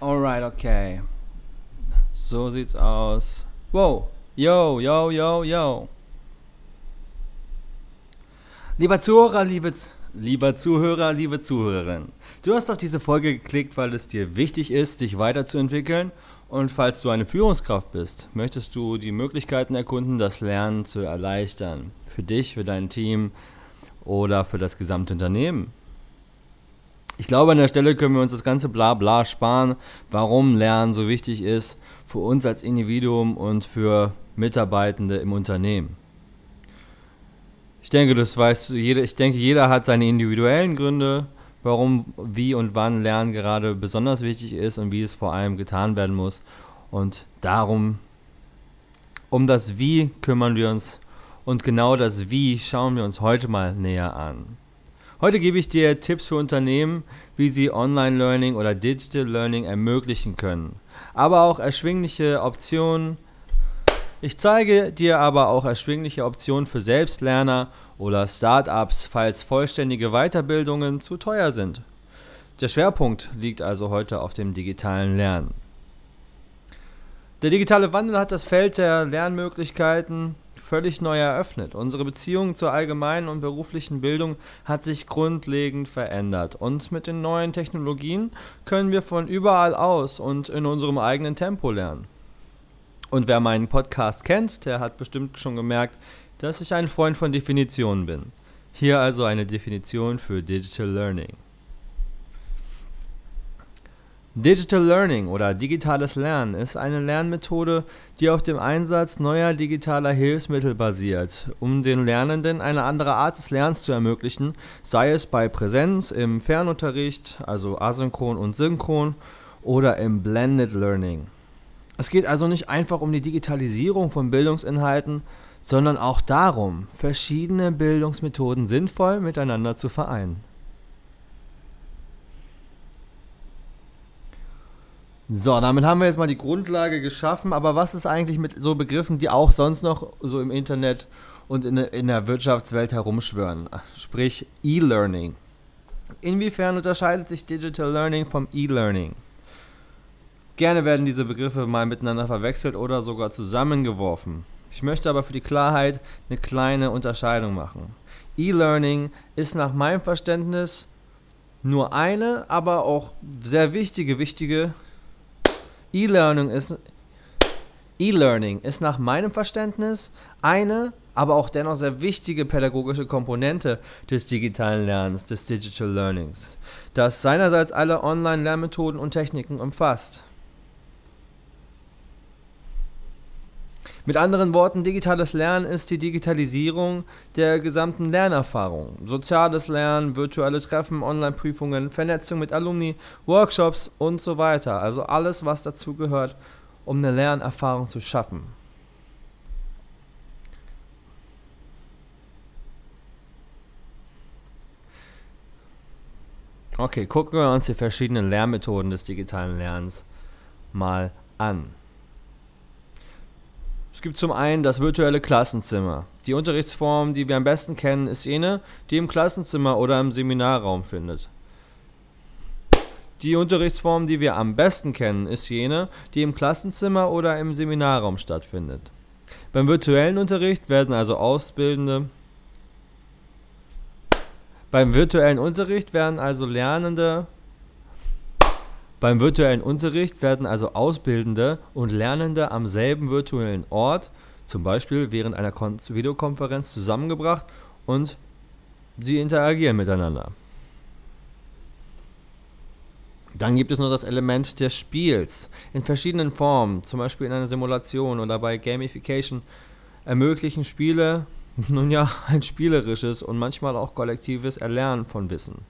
Alright, okay. So sieht's aus. Wow. Yo, yo, yo, yo. Lieber Zuhörer, liebe, lieber Zuhörer, liebe Zuhörerin. Du hast auf diese Folge geklickt, weil es dir wichtig ist, dich weiterzuentwickeln. Und falls du eine Führungskraft bist, möchtest du die Möglichkeiten erkunden, das Lernen zu erleichtern. Für dich, für dein Team oder für das gesamte Unternehmen. Ich glaube, an der Stelle können wir uns das ganze Blabla sparen, warum Lernen so wichtig ist für uns als Individuum und für Mitarbeitende im Unternehmen. Ich denke, das weißt du, jeder, ich denke, jeder hat seine individuellen Gründe, warum, wie und wann Lernen gerade besonders wichtig ist und wie es vor allem getan werden muss. Und darum, um das Wie kümmern wir uns und genau das Wie schauen wir uns heute mal näher an. Heute gebe ich dir Tipps für Unternehmen, wie sie Online-Learning oder Digital Learning ermöglichen können, aber auch erschwingliche Optionen. Ich zeige dir aber auch erschwingliche Optionen für Selbstlerner oder Startups, falls vollständige Weiterbildungen zu teuer sind. Der Schwerpunkt liegt also heute auf dem digitalen Lernen. Der digitale Wandel hat das Feld der Lernmöglichkeiten völlig neu eröffnet. Unsere Beziehung zur allgemeinen und beruflichen Bildung hat sich grundlegend verändert und mit den neuen Technologien können wir von überall aus und in unserem eigenen Tempo lernen. Und wer meinen Podcast kennt, der hat bestimmt schon gemerkt, dass ich ein Freund von Definitionen bin. Hier also eine Definition für Digital Learning. Digital Learning oder digitales Lernen ist eine Lernmethode, die auf dem Einsatz neuer digitaler Hilfsmittel basiert, um den Lernenden eine andere Art des Lernens zu ermöglichen, sei es bei Präsenz, im Fernunterricht, also asynchron und synchron, oder im Blended Learning. Es geht also nicht einfach um die Digitalisierung von Bildungsinhalten, sondern auch darum, verschiedene Bildungsmethoden sinnvoll miteinander zu vereinen. So, damit haben wir jetzt mal die Grundlage geschaffen, aber was ist eigentlich mit so Begriffen, die auch sonst noch so im Internet und in, in der Wirtschaftswelt herumschwören? Sprich E-Learning. Inwiefern unterscheidet sich Digital Learning vom E-Learning? Gerne werden diese Begriffe mal miteinander verwechselt oder sogar zusammengeworfen. Ich möchte aber für die Klarheit eine kleine Unterscheidung machen. E-Learning ist nach meinem Verständnis nur eine, aber auch sehr wichtige, wichtige E-Learning ist E-Learning ist nach meinem Verständnis eine, aber auch dennoch sehr wichtige pädagogische Komponente des digitalen Lernens, des Digital Learnings, das seinerseits alle Online-Lernmethoden und Techniken umfasst. Mit anderen Worten, digitales Lernen ist die Digitalisierung der gesamten Lernerfahrung. Soziales Lernen, virtuelle Treffen, Online-Prüfungen, Vernetzung mit Alumni, Workshops und so weiter. Also alles, was dazu gehört, um eine Lernerfahrung zu schaffen. Okay, gucken wir uns die verschiedenen Lernmethoden des digitalen Lernens mal an. Es gibt zum einen das virtuelle Klassenzimmer. Die Unterrichtsform, die wir am besten kennen, ist jene, die im Klassenzimmer oder im Seminarraum findet. Die Unterrichtsform, die wir am besten kennen, ist jene, die im Klassenzimmer oder im Seminarraum stattfindet. Beim virtuellen Unterricht werden also Ausbildende beim virtuellen Unterricht werden also Lernende beim virtuellen Unterricht werden also Ausbildende und Lernende am selben virtuellen Ort, zum Beispiel während einer Videokonferenz, zusammengebracht und sie interagieren miteinander. Dann gibt es noch das Element des Spiels in verschiedenen Formen, zum Beispiel in einer Simulation oder bei Gamification, ermöglichen Spiele nun ja ein spielerisches und manchmal auch kollektives Erlernen von Wissen.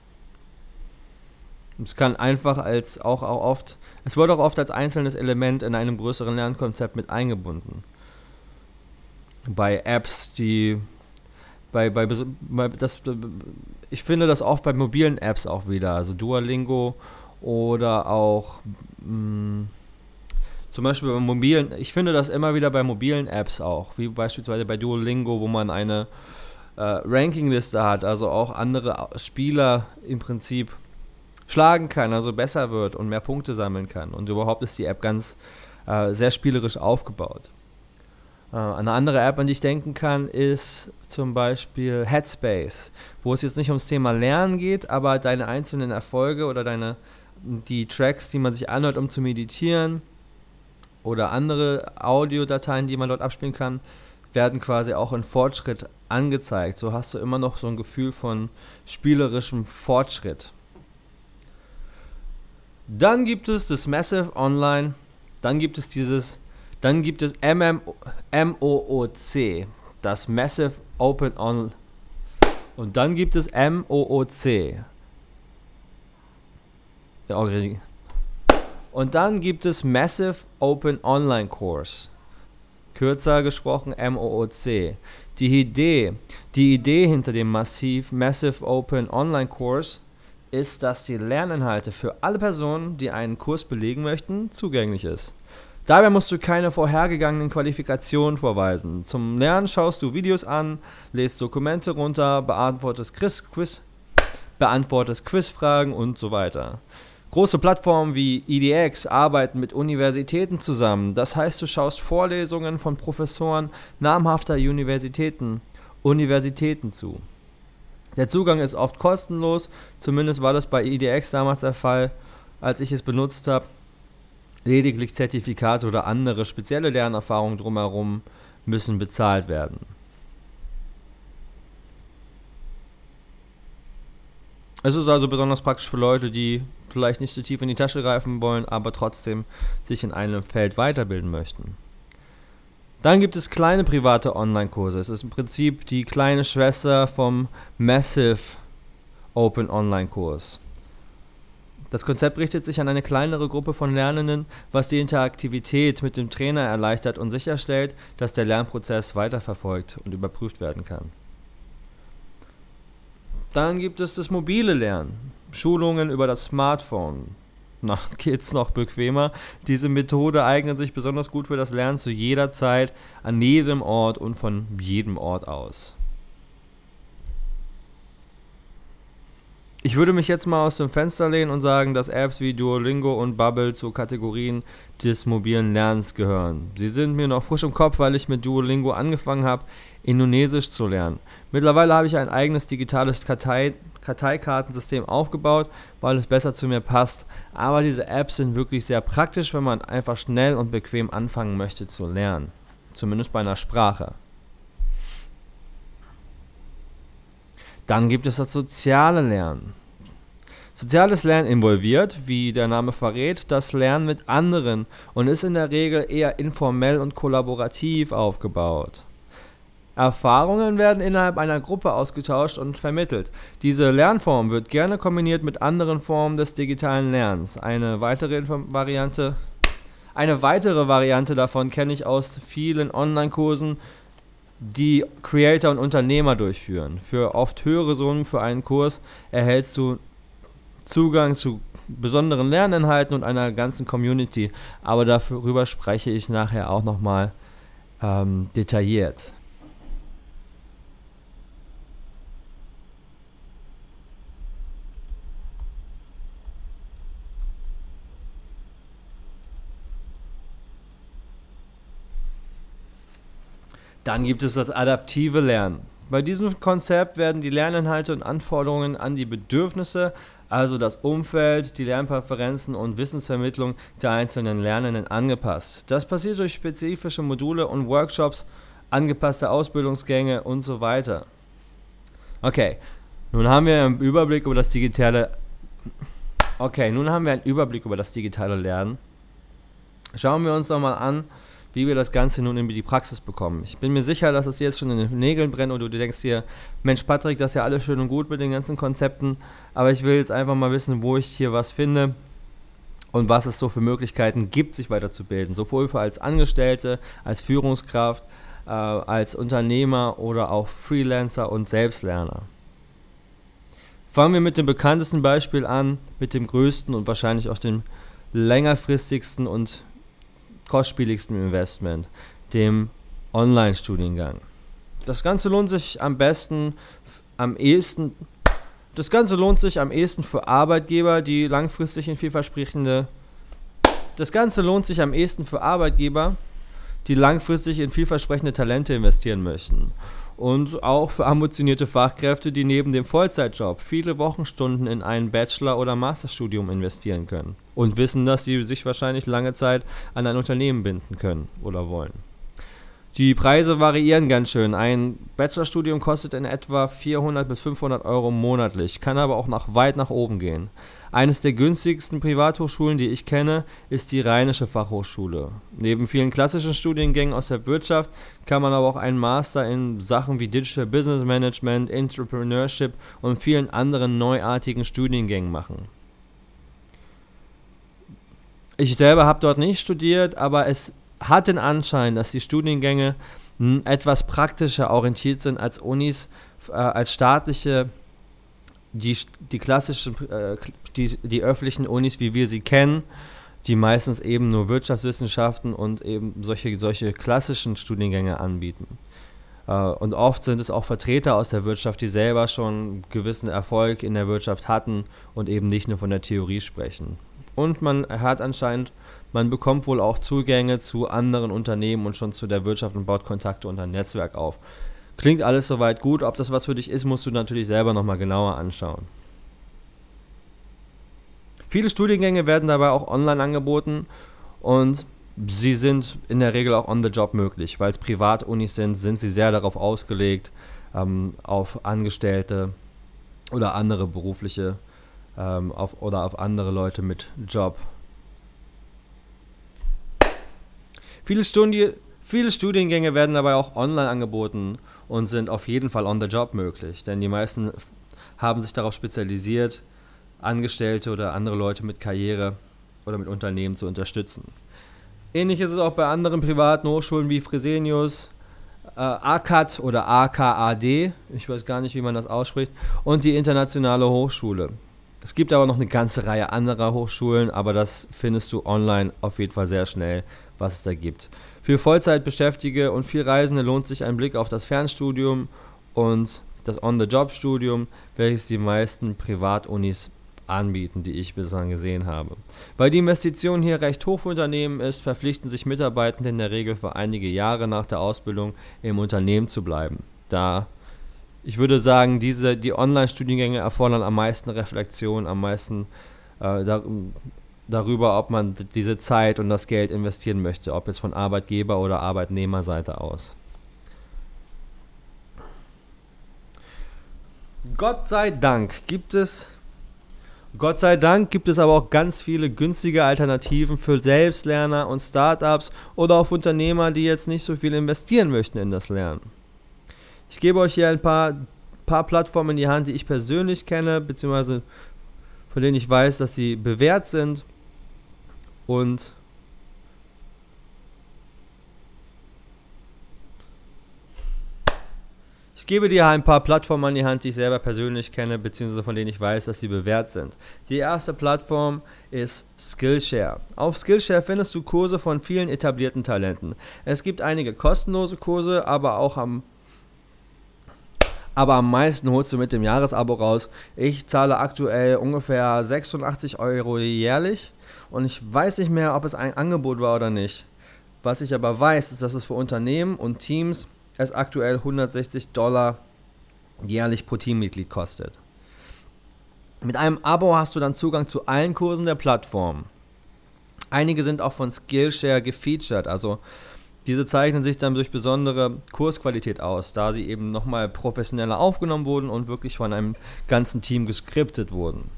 Es kann einfach als auch, auch oft, es wird auch oft als einzelnes Element in einem größeren Lernkonzept mit eingebunden. Bei Apps, die bei, bei, bei das, ich finde das auch bei mobilen Apps auch wieder, also Duolingo oder auch mh, mm, zum Beispiel bei mobilen, ich finde das immer wieder bei mobilen Apps auch, wie beispielsweise bei Duolingo, wo man eine äh, Rankingliste hat, also auch andere Spieler im Prinzip schlagen kann, also besser wird und mehr Punkte sammeln kann. Und überhaupt ist die App ganz äh, sehr spielerisch aufgebaut. Äh, eine andere App, an die ich denken kann, ist zum Beispiel Headspace, wo es jetzt nicht ums Thema Lernen geht, aber deine einzelnen Erfolge oder deine die Tracks, die man sich anhört, um zu meditieren oder andere Audiodateien, die man dort abspielen kann, werden quasi auch in Fortschritt angezeigt. So hast du immer noch so ein Gefühl von spielerischem Fortschritt. Dann gibt es das Massive Online, dann gibt es dieses dann gibt es MMOOC, das Massive Open On. Und dann gibt es MOOC. Und dann gibt es Massive Open Online Course. Kürzer gesprochen MOOC. Die Idee, die Idee hinter dem Massiv Massive Open Online Course ist, dass die Lerninhalte für alle Personen, die einen Kurs belegen möchten, zugänglich ist. Dabei musst du keine vorhergegangenen Qualifikationen vorweisen. Zum Lernen schaust du Videos an, lädst Dokumente runter, beantwortest, Quiz, beantwortest Quizfragen und so weiter. Große Plattformen wie EDX arbeiten mit Universitäten zusammen. Das heißt, du schaust Vorlesungen von Professoren namhafter Universitäten, Universitäten zu. Der Zugang ist oft kostenlos, zumindest war das bei EDX damals der Fall, als ich es benutzt habe. Lediglich Zertifikate oder andere spezielle Lernerfahrungen drumherum müssen bezahlt werden. Es ist also besonders praktisch für Leute, die vielleicht nicht so tief in die Tasche greifen wollen, aber trotzdem sich in einem Feld weiterbilden möchten. Dann gibt es kleine private Online-Kurse. Es ist im Prinzip die kleine Schwester vom Massive Open Online-Kurs. Das Konzept richtet sich an eine kleinere Gruppe von Lernenden, was die Interaktivität mit dem Trainer erleichtert und sicherstellt, dass der Lernprozess weiterverfolgt und überprüft werden kann. Dann gibt es das mobile Lernen, Schulungen über das Smartphone. Na, geht's noch bequemer? Diese Methode eignet sich besonders gut für das Lernen zu jeder Zeit, an jedem Ort und von jedem Ort aus. Ich würde mich jetzt mal aus dem Fenster lehnen und sagen, dass Apps wie Duolingo und Bubble zu Kategorien des mobilen Lernens gehören. Sie sind mir noch frisch im Kopf, weil ich mit Duolingo angefangen habe, Indonesisch zu lernen. Mittlerweile habe ich ein eigenes digitales Kartei Karteikartensystem aufgebaut, weil es besser zu mir passt. Aber diese Apps sind wirklich sehr praktisch, wenn man einfach schnell und bequem anfangen möchte zu lernen. Zumindest bei einer Sprache. Dann gibt es das soziale Lernen. Soziales Lernen involviert, wie der Name verrät, das Lernen mit anderen und ist in der Regel eher informell und kollaborativ aufgebaut. Erfahrungen werden innerhalb einer Gruppe ausgetauscht und vermittelt. Diese Lernform wird gerne kombiniert mit anderen Formen des digitalen Lernens. Eine weitere Variante, eine weitere Variante davon kenne ich aus vielen Online-Kursen die Creator und Unternehmer durchführen. Für oft höhere Summen für einen Kurs erhältst du Zugang zu besonderen Lerninhalten und einer ganzen Community. Aber darüber spreche ich nachher auch nochmal ähm, detailliert. Dann gibt es das adaptive Lernen. Bei diesem Konzept werden die Lerninhalte und Anforderungen an die Bedürfnisse, also das Umfeld, die Lernpräferenzen und Wissensvermittlung der einzelnen Lernenden angepasst. Das passiert durch spezifische Module und Workshops, angepasste Ausbildungsgänge und so weiter. Okay, nun haben wir einen Überblick über das digitale Okay, nun haben wir einen Überblick über das digitale Lernen. Schauen wir uns doch mal an, wie wir das Ganze nun in die Praxis bekommen. Ich bin mir sicher, dass es jetzt schon in den Nägeln brennt und du denkst dir, Mensch Patrick, das ist ja alles schön und gut mit den ganzen Konzepten, aber ich will jetzt einfach mal wissen, wo ich hier was finde und was es so für Möglichkeiten gibt, sich weiterzubilden. Sowohl für als Angestellte, als Führungskraft, äh, als Unternehmer oder auch Freelancer und Selbstlerner. Fangen wir mit dem bekanntesten Beispiel an, mit dem größten und wahrscheinlich auch dem längerfristigsten und kostspieligsten Investment, dem Online-Studiengang. Das Ganze lohnt sich am besten, am ehesten, Das Ganze lohnt sich am ehesten für Arbeitgeber, die langfristig in vielversprechende. Das Ganze lohnt sich am ehesten für Arbeitgeber, die langfristig in vielversprechende Talente investieren möchten. Und auch für ambitionierte Fachkräfte, die neben dem Vollzeitjob viele Wochenstunden in ein Bachelor- oder Masterstudium investieren können. Und wissen, dass sie sich wahrscheinlich lange Zeit an ein Unternehmen binden können oder wollen. Die Preise variieren ganz schön. Ein Bachelorstudium kostet in etwa 400 bis 500 Euro monatlich, kann aber auch nach weit nach oben gehen. Eines der günstigsten Privathochschulen, die ich kenne, ist die Rheinische Fachhochschule. Neben vielen klassischen Studiengängen aus der Wirtschaft kann man aber auch einen Master in Sachen wie Digital Business Management, Entrepreneurship und vielen anderen neuartigen Studiengängen machen. Ich selber habe dort nicht studiert, aber es hat den Anschein, dass die Studiengänge hm, etwas praktischer orientiert sind als Unis, äh, als staatliche, die, die klassischen, äh, die, die öffentlichen Unis, wie wir sie kennen, die meistens eben nur Wirtschaftswissenschaften und eben solche, solche klassischen Studiengänge anbieten. Äh, und oft sind es auch Vertreter aus der Wirtschaft, die selber schon gewissen Erfolg in der Wirtschaft hatten und eben nicht nur von der Theorie sprechen. Und man hat anscheinend man bekommt wohl auch Zugänge zu anderen Unternehmen und schon zu der Wirtschaft und baut Kontakte und ein Netzwerk auf. Klingt alles soweit gut. Ob das was für dich ist, musst du natürlich selber nochmal genauer anschauen. Viele Studiengänge werden dabei auch online angeboten und sie sind in der Regel auch on the job möglich. Weil es Privatunis sind, sind sie sehr darauf ausgelegt, ähm, auf Angestellte oder andere berufliche ähm, auf, oder auf andere Leute mit Job Viele, Studi viele Studiengänge werden dabei auch online angeboten und sind auf jeden Fall on the job möglich, denn die meisten haben sich darauf spezialisiert, Angestellte oder andere Leute mit Karriere oder mit Unternehmen zu unterstützen. Ähnlich ist es auch bei anderen privaten Hochschulen wie Fresenius, äh, ACAD oder AKAD, ich weiß gar nicht, wie man das ausspricht, und die Internationale Hochschule. Es gibt aber noch eine ganze Reihe anderer Hochschulen, aber das findest du online auf jeden Fall sehr schnell was es da gibt. Für Vollzeitbeschäftigte und viel Reisende lohnt sich ein Blick auf das Fernstudium und das On-the-Job-Studium, welches die meisten Privatunis anbieten, die ich bislang gesehen habe. Weil die Investition hier recht hoch für Unternehmen ist, verpflichten sich Mitarbeitende in der Regel für einige Jahre nach der Ausbildung im Unternehmen zu bleiben. Da ich würde sagen, diese, die Online-Studiengänge erfordern am meisten Reflexion, am meisten äh, darüber, ob man diese Zeit und das Geld investieren möchte, ob jetzt von Arbeitgeber- oder Arbeitnehmerseite aus. Gott sei Dank gibt es Gott sei Dank gibt es aber auch ganz viele günstige Alternativen für Selbstlerner und Startups oder auch Unternehmer, die jetzt nicht so viel investieren möchten in das Lernen. Ich gebe euch hier ein paar, paar Plattformen in die Hand, die ich persönlich kenne, beziehungsweise von denen ich weiß, dass sie bewährt sind und ich gebe dir ein paar Plattformen an die Hand, die ich selber persönlich kenne, beziehungsweise von denen ich weiß, dass sie bewährt sind. Die erste Plattform ist Skillshare. Auf Skillshare findest du Kurse von vielen etablierten Talenten. Es gibt einige kostenlose Kurse, aber auch am aber am meisten holst du mit dem Jahresabo raus. Ich zahle aktuell ungefähr 86 Euro jährlich und ich weiß nicht mehr, ob es ein Angebot war oder nicht. Was ich aber weiß, ist, dass es für Unternehmen und Teams es aktuell 160 Dollar jährlich pro Teammitglied kostet. Mit einem Abo hast du dann Zugang zu allen Kursen der Plattform. Einige sind auch von Skillshare gefeatured, also diese zeichnen sich dann durch besondere Kursqualität aus, da sie eben nochmal professioneller aufgenommen wurden und wirklich von einem ganzen Team geskriptet wurden.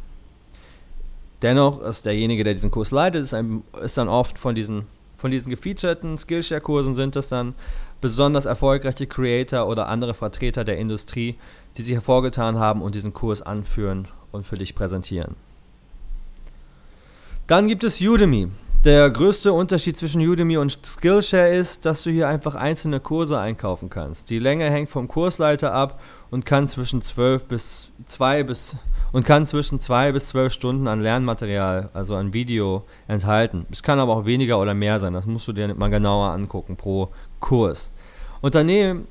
Dennoch ist derjenige, der diesen Kurs leitet, ist, ein, ist dann oft von diesen, von diesen gefeaturten Skillshare-Kursen sind es dann besonders erfolgreiche Creator oder andere Vertreter der Industrie, die sich hervorgetan haben und diesen Kurs anführen und für dich präsentieren. Dann gibt es Udemy. Der größte Unterschied zwischen Udemy und Skillshare ist, dass du hier einfach einzelne Kurse einkaufen kannst. Die Länge hängt vom Kursleiter ab und kann zwischen 12 bis 2 bis und kann zwischen 2 bis 12 Stunden an Lernmaterial, also an Video enthalten. Es kann aber auch weniger oder mehr sein. Das musst du dir mal genauer angucken pro Kurs. Unternehmen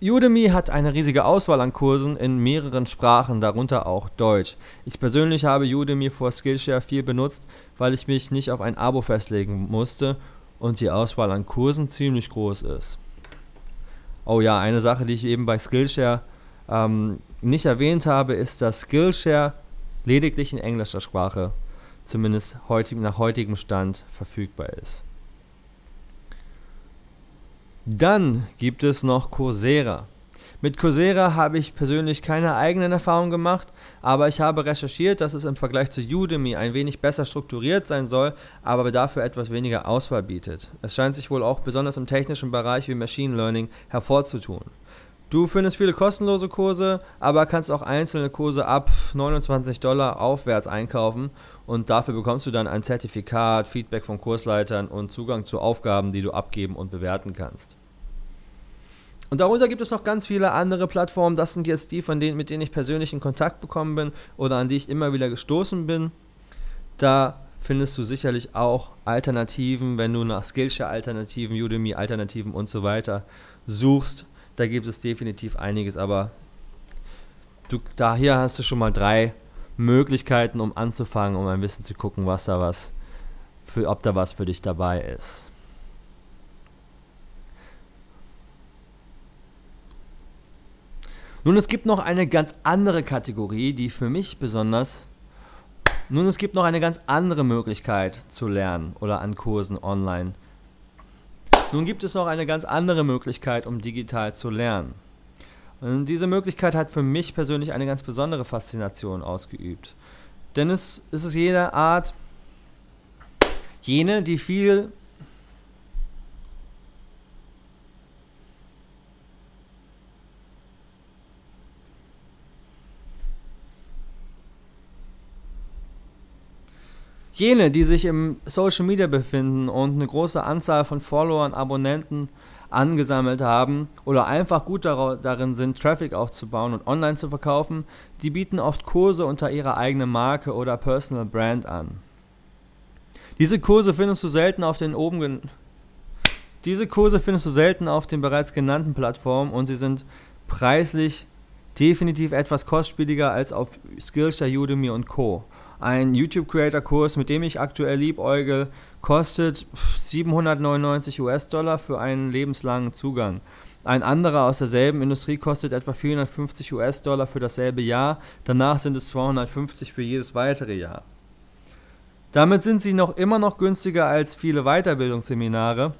Udemy hat eine riesige Auswahl an Kursen in mehreren Sprachen, darunter auch Deutsch. Ich persönlich habe Udemy vor Skillshare viel benutzt, weil ich mich nicht auf ein Abo festlegen musste und die Auswahl an Kursen ziemlich groß ist. Oh ja, eine Sache, die ich eben bei Skillshare ähm, nicht erwähnt habe, ist, dass Skillshare lediglich in englischer Sprache, zumindest heutig, nach heutigem Stand, verfügbar ist. Dann gibt es noch Coursera. Mit Coursera habe ich persönlich keine eigenen Erfahrungen gemacht, aber ich habe recherchiert, dass es im Vergleich zu Udemy ein wenig besser strukturiert sein soll, aber dafür etwas weniger Auswahl bietet. Es scheint sich wohl auch besonders im technischen Bereich wie Machine Learning hervorzutun. Du findest viele kostenlose Kurse, aber kannst auch einzelne Kurse ab 29 Dollar aufwärts einkaufen und dafür bekommst du dann ein Zertifikat, Feedback von Kursleitern und Zugang zu Aufgaben, die du abgeben und bewerten kannst. Und darunter gibt es noch ganz viele andere Plattformen. Das sind jetzt die, von denen, mit denen ich persönlich in Kontakt bekommen bin oder an die ich immer wieder gestoßen bin. Da findest du sicherlich auch Alternativen, wenn du nach Skillshare-Alternativen, Udemy-Alternativen und so weiter suchst. Da gibt es definitiv einiges, aber du, da hier hast du schon mal drei Möglichkeiten, um anzufangen, um ein bisschen zu gucken, was da was für, ob da was für dich dabei ist. Nun, es gibt noch eine ganz andere Kategorie, die für mich besonders. Nun, es gibt noch eine ganz andere Möglichkeit zu lernen oder an Kursen online. Nun gibt es noch eine ganz andere Möglichkeit, um digital zu lernen. Und diese Möglichkeit hat für mich persönlich eine ganz besondere Faszination ausgeübt. Denn es, es ist jede Art, jene, die viel Jene, die sich im Social Media befinden und eine große Anzahl von Followern, Abonnenten angesammelt haben oder einfach gut darin sind, Traffic aufzubauen und online zu verkaufen, die bieten oft Kurse unter ihrer eigenen Marke oder Personal Brand an. Diese Kurse findest du selten auf den oben diese Kurse findest du selten auf den bereits genannten Plattformen und sie sind preislich definitiv etwas kostspieliger als auf Skillshare, Udemy und Co. Ein YouTube-Creator-Kurs, mit dem ich aktuell liebäugel, kostet 799 US-Dollar für einen lebenslangen Zugang. Ein anderer aus derselben Industrie kostet etwa 450 US-Dollar für dasselbe Jahr. Danach sind es 250 für jedes weitere Jahr. Damit sind sie noch immer noch günstiger als viele Weiterbildungsseminare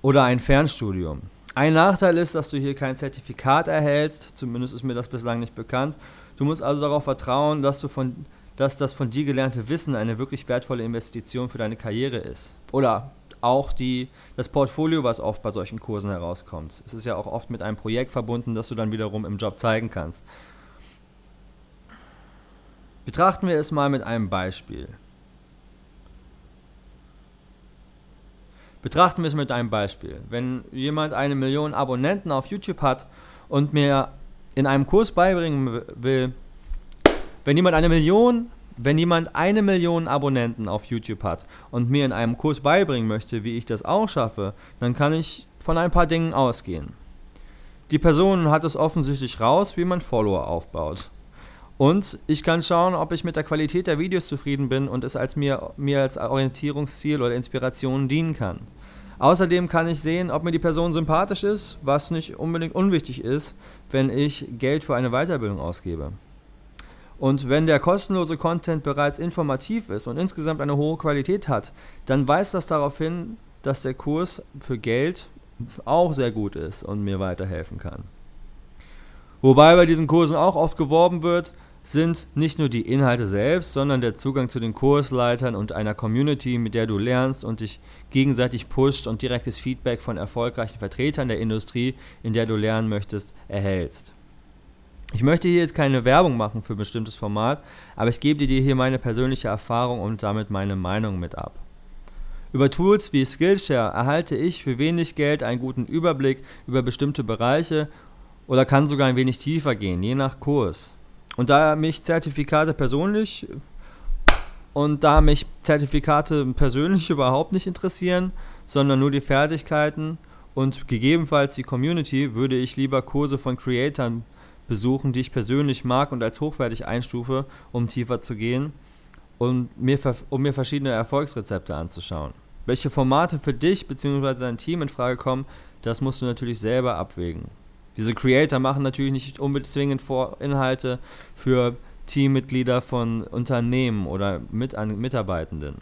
oder ein Fernstudium. Ein Nachteil ist, dass du hier kein Zertifikat erhältst, zumindest ist mir das bislang nicht bekannt, Du musst also darauf vertrauen, dass, du von, dass das von dir gelernte Wissen eine wirklich wertvolle Investition für deine Karriere ist. Oder auch die, das Portfolio, was oft bei solchen Kursen herauskommt. Es ist ja auch oft mit einem Projekt verbunden, das du dann wiederum im Job zeigen kannst. Betrachten wir es mal mit einem Beispiel. Betrachten wir es mit einem Beispiel. Wenn jemand eine Million Abonnenten auf YouTube hat und mir in einem Kurs beibringen will, wenn jemand eine Million, wenn jemand eine Million Abonnenten auf YouTube hat und mir in einem Kurs beibringen möchte, wie ich das auch schaffe, dann kann ich von ein paar Dingen ausgehen. Die Person hat es offensichtlich raus, wie man Follower aufbaut. Und ich kann schauen, ob ich mit der Qualität der Videos zufrieden bin und es als mir, mir als Orientierungsziel oder Inspiration dienen kann. Außerdem kann ich sehen, ob mir die Person sympathisch ist, was nicht unbedingt unwichtig ist, wenn ich Geld für eine Weiterbildung ausgebe. Und wenn der kostenlose Content bereits informativ ist und insgesamt eine hohe Qualität hat, dann weist das darauf hin, dass der Kurs für Geld auch sehr gut ist und mir weiterhelfen kann. Wobei bei diesen Kursen auch oft geworben wird, sind nicht nur die Inhalte selbst, sondern der Zugang zu den Kursleitern und einer Community, mit der du lernst und dich gegenseitig pusht und direktes Feedback von erfolgreichen Vertretern der Industrie, in der du lernen möchtest, erhältst. Ich möchte hier jetzt keine Werbung machen für ein bestimmtes Format, aber ich gebe dir hier meine persönliche Erfahrung und damit meine Meinung mit ab. Über Tools wie Skillshare erhalte ich für wenig Geld einen guten Überblick über bestimmte Bereiche oder kann sogar ein wenig tiefer gehen, je nach Kurs. Und da mich Zertifikate persönlich und da mich Zertifikate persönlich überhaupt nicht interessieren, sondern nur die Fertigkeiten und gegebenenfalls die Community würde ich lieber Kurse von Creatoren besuchen, die ich persönlich mag und als hochwertig einstufe, um tiefer zu gehen und mir, um mir verschiedene Erfolgsrezepte anzuschauen. Welche Formate für dich bzw. dein Team in Frage kommen, das musst du natürlich selber abwägen. Diese Creator machen natürlich nicht unbedingt zwingend Inhalte für Teammitglieder von Unternehmen oder mit Mitarbeitenden.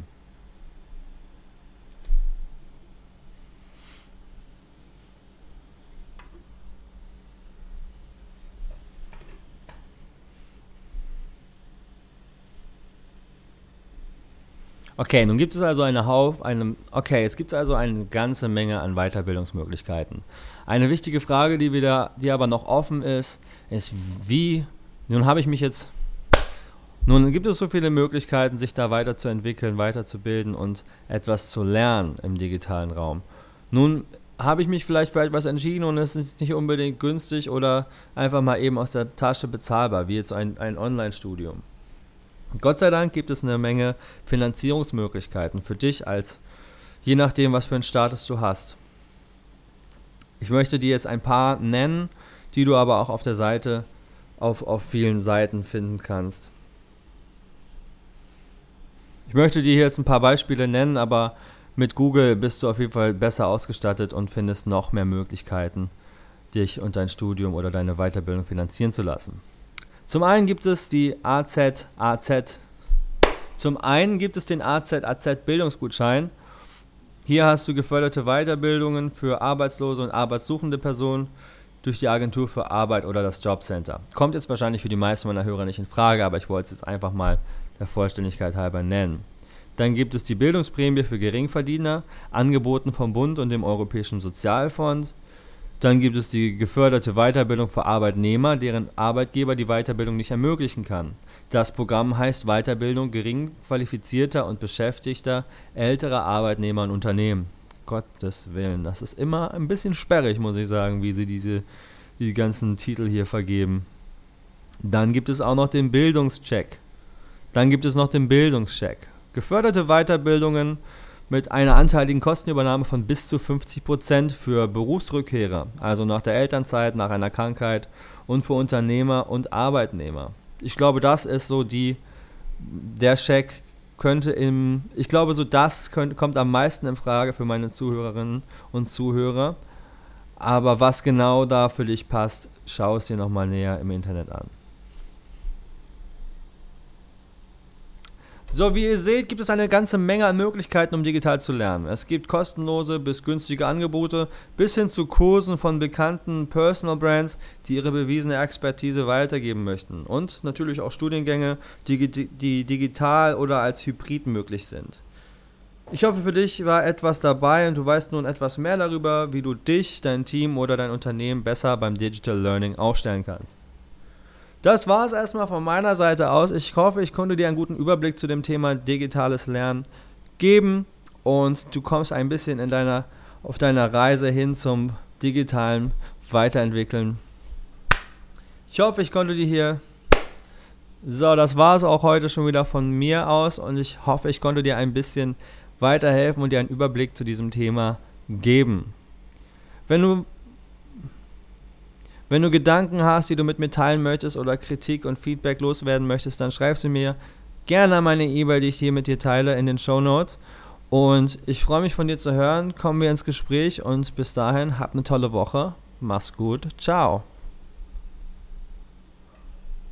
Okay, nun gibt es also eine Hauf, eine, okay, es gibt also eine ganze Menge an Weiterbildungsmöglichkeiten. Eine wichtige Frage, die wieder, die aber noch offen ist, ist wie, nun habe ich mich jetzt, nun gibt es so viele Möglichkeiten, sich da weiterzuentwickeln, weiterzubilden und etwas zu lernen im digitalen Raum. Nun habe ich mich vielleicht für etwas entschieden und es ist nicht unbedingt günstig oder einfach mal eben aus der Tasche bezahlbar, wie jetzt ein, ein Online-Studium. Gott sei Dank gibt es eine Menge Finanzierungsmöglichkeiten für dich als je nachdem, was für einen Status du hast. Ich möchte dir jetzt ein paar nennen, die du aber auch auf der Seite auf, auf vielen Seiten finden kannst. Ich möchte dir jetzt ein paar Beispiele nennen, aber mit Google bist du auf jeden Fall besser ausgestattet und findest noch mehr Möglichkeiten, dich und dein Studium oder deine Weiterbildung finanzieren zu lassen. Zum einen gibt es die AZ AZ. Zum einen gibt es den AZ AZ Bildungsgutschein. Hier hast du geförderte Weiterbildungen für arbeitslose und arbeitssuchende Personen durch die Agentur für Arbeit oder das Jobcenter. Kommt jetzt wahrscheinlich für die meisten meiner Hörer nicht in Frage, aber ich wollte es jetzt einfach mal der Vollständigkeit halber nennen. Dann gibt es die Bildungsprämie für Geringverdiener, angeboten vom Bund und dem Europäischen Sozialfonds. Dann gibt es die geförderte Weiterbildung für Arbeitnehmer, deren Arbeitgeber die Weiterbildung nicht ermöglichen kann. Das Programm heißt Weiterbildung gering qualifizierter und beschäftigter älterer Arbeitnehmer und Unternehmen. Gottes Willen, das ist immer ein bisschen sperrig, muss ich sagen, wie sie diese die ganzen Titel hier vergeben. Dann gibt es auch noch den Bildungscheck. Dann gibt es noch den Bildungscheck. Geförderte Weiterbildungen mit einer anteiligen Kostenübernahme von bis zu 50% für Berufsrückkehrer, also nach der Elternzeit, nach einer Krankheit und für Unternehmer und Arbeitnehmer. Ich glaube, das ist so die, der Scheck könnte im, ich glaube, so das könnte, kommt am meisten in Frage für meine Zuhörerinnen und Zuhörer. Aber was genau da für dich passt, schau es dir nochmal näher im Internet an. So, wie ihr seht, gibt es eine ganze Menge an Möglichkeiten, um digital zu lernen. Es gibt kostenlose bis günstige Angebote, bis hin zu Kursen von bekannten Personal Brands, die ihre bewiesene Expertise weitergeben möchten. Und natürlich auch Studiengänge, die, die digital oder als Hybrid möglich sind. Ich hoffe, für dich war etwas dabei und du weißt nun etwas mehr darüber, wie du dich, dein Team oder dein Unternehmen besser beim Digital Learning aufstellen kannst. Das war es erstmal von meiner Seite aus. Ich hoffe, ich konnte dir einen guten Überblick zu dem Thema digitales Lernen geben und du kommst ein bisschen in deiner, auf deiner Reise hin zum digitalen Weiterentwickeln. Ich hoffe, ich konnte dir hier. So, das war es auch heute schon wieder von mir aus und ich hoffe, ich konnte dir ein bisschen weiterhelfen und dir einen Überblick zu diesem Thema geben. Wenn du wenn du Gedanken hast, die du mit mir teilen möchtest oder Kritik und Feedback loswerden möchtest, dann schreib sie mir gerne an meine E-Mail, die ich hier mit dir teile in den Show Notes. Und ich freue mich von dir zu hören. Kommen wir ins Gespräch und bis dahin, hab eine tolle Woche. Mach's gut. Ciao.